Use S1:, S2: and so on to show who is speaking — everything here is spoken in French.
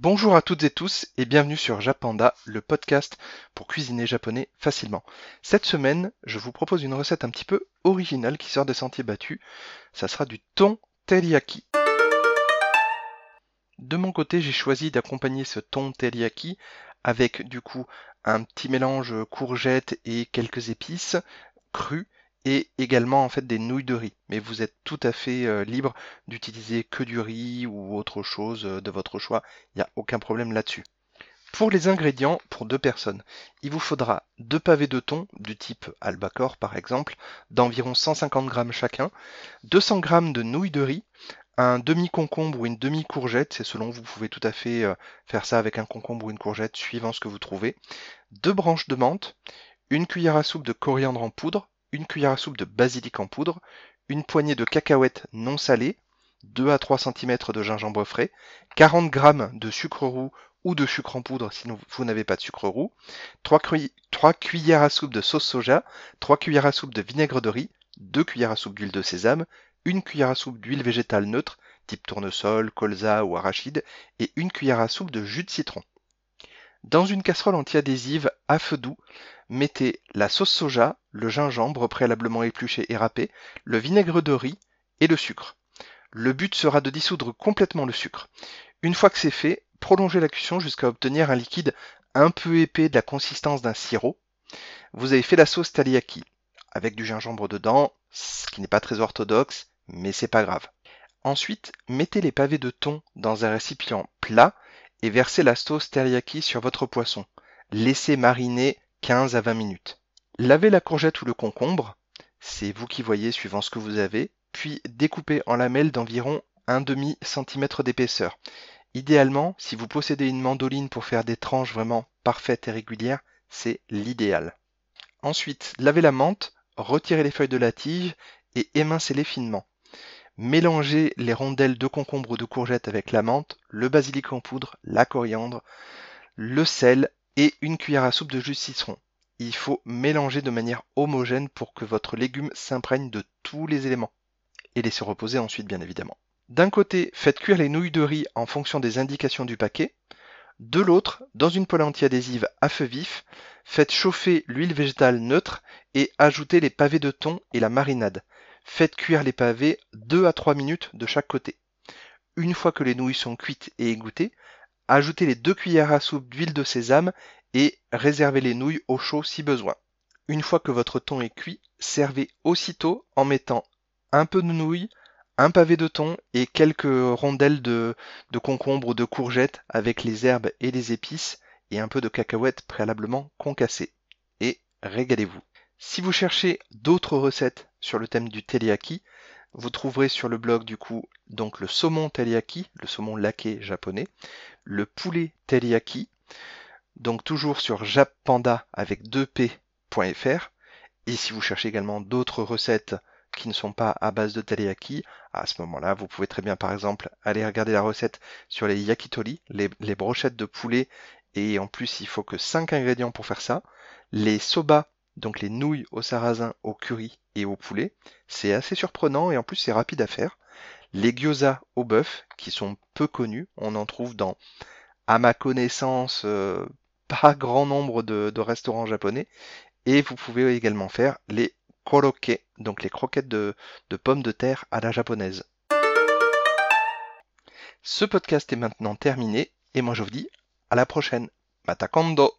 S1: Bonjour à toutes et tous et bienvenue sur Japanda, le podcast pour cuisiner japonais facilement. Cette semaine, je vous propose une recette un petit peu originale qui sort des sentiers battus. Ça sera du thon teriyaki. De mon côté, j'ai choisi d'accompagner ce thon teriyaki avec du coup un petit mélange courgettes et quelques épices crues et également en fait des nouilles de riz. Mais vous êtes tout à fait euh, libre d'utiliser que du riz ou autre chose euh, de votre choix. Il n'y a aucun problème là-dessus. Pour les ingrédients, pour deux personnes, il vous faudra deux pavés de thon du type albacore par exemple, d'environ 150 g chacun, 200 g de nouilles de riz, un demi-concombre ou une demi-courgette, c'est selon vous pouvez tout à fait euh, faire ça avec un concombre ou une courgette suivant ce que vous trouvez, deux branches de menthe, une cuillère à soupe de coriandre en poudre, une cuillère à soupe de basilic en poudre, une poignée de cacahuètes non salées, 2 à 3 cm de gingembre frais, 40 g de sucre roux ou de sucre en poudre si vous n'avez pas de sucre roux, 3, cuillères à soupe de sauce soja, 3 cuillères à soupe de vinaigre de riz, 2 cuillères à soupe d'huile de sésame, une cuillère à soupe d'huile végétale neutre, type tournesol, colza ou arachide, et une cuillère à soupe de jus de citron. Dans une casserole anti-adhésive à feu doux, mettez la sauce soja, le gingembre préalablement épluché et râpé, le vinaigre de riz et le sucre. Le but sera de dissoudre complètement le sucre. Une fois que c'est fait, prolongez la cuisson jusqu'à obtenir un liquide un peu épais de la consistance d'un sirop. Vous avez fait la sauce teriyaki avec du gingembre dedans, ce qui n'est pas très orthodoxe, mais c'est pas grave. Ensuite, mettez les pavés de thon dans un récipient plat et versez la sauce teriyaki sur votre poisson. Laissez mariner 15 à 20 minutes. Lavez la courgette ou le concombre, c'est vous qui voyez suivant ce que vous avez, puis découpez en lamelles d'environ 1 demi centimètre d'épaisseur. Idéalement, si vous possédez une mandoline pour faire des tranches vraiment parfaites et régulières, c'est l'idéal. Ensuite, lavez la menthe, retirez les feuilles de la tige et émincez-les finement. Mélangez les rondelles de concombre ou de courgette avec la menthe, le basilic en poudre, la coriandre, le sel et une cuillère à soupe de jus de citron. Il faut mélanger de manière homogène pour que votre légume s'imprègne de tous les éléments. Et laisser reposer ensuite bien évidemment. D'un côté, faites cuire les nouilles de riz en fonction des indications du paquet. De l'autre, dans une poêle anti-adhésive à feu vif, faites chauffer l'huile végétale neutre et ajoutez les pavés de thon et la marinade. Faites cuire les pavés 2 à 3 minutes de chaque côté. Une fois que les nouilles sont cuites et égouttées, ajoutez les 2 cuillères à soupe d'huile de sésame et réservez les nouilles au chaud si besoin. Une fois que votre thon est cuit, servez aussitôt en mettant un peu de nouilles, un pavé de thon et quelques rondelles de, concombre ou de courgettes avec les herbes et les épices et un peu de cacahuètes préalablement concassées. Et régalez-vous. Si vous cherchez d'autres recettes sur le thème du teriyaki, vous trouverez sur le blog du coup donc le saumon teriyaki, le saumon laqué japonais, le poulet teriyaki, donc toujours sur jappanda avec 2p.fr. Et si vous cherchez également d'autres recettes qui ne sont pas à base de teriyaki, à ce moment-là, vous pouvez très bien par exemple aller regarder la recette sur les yakitori, les, brochettes de poulet, et en plus il faut que 5 ingrédients pour faire ça, les soba donc les nouilles au sarrasin, au curry et au poulet. C'est assez surprenant et en plus c'est rapide à faire. Les gyoza au bœuf, qui sont peu connus, on en trouve dans, à ma connaissance, euh, pas grand nombre de, restaurants japonais. Et vous pouvez également faire les korokke, donc les croquettes de, de pommes de terre à la japonaise. Ce podcast est maintenant terminé et moi je vous dis à la prochaine. Mata kondo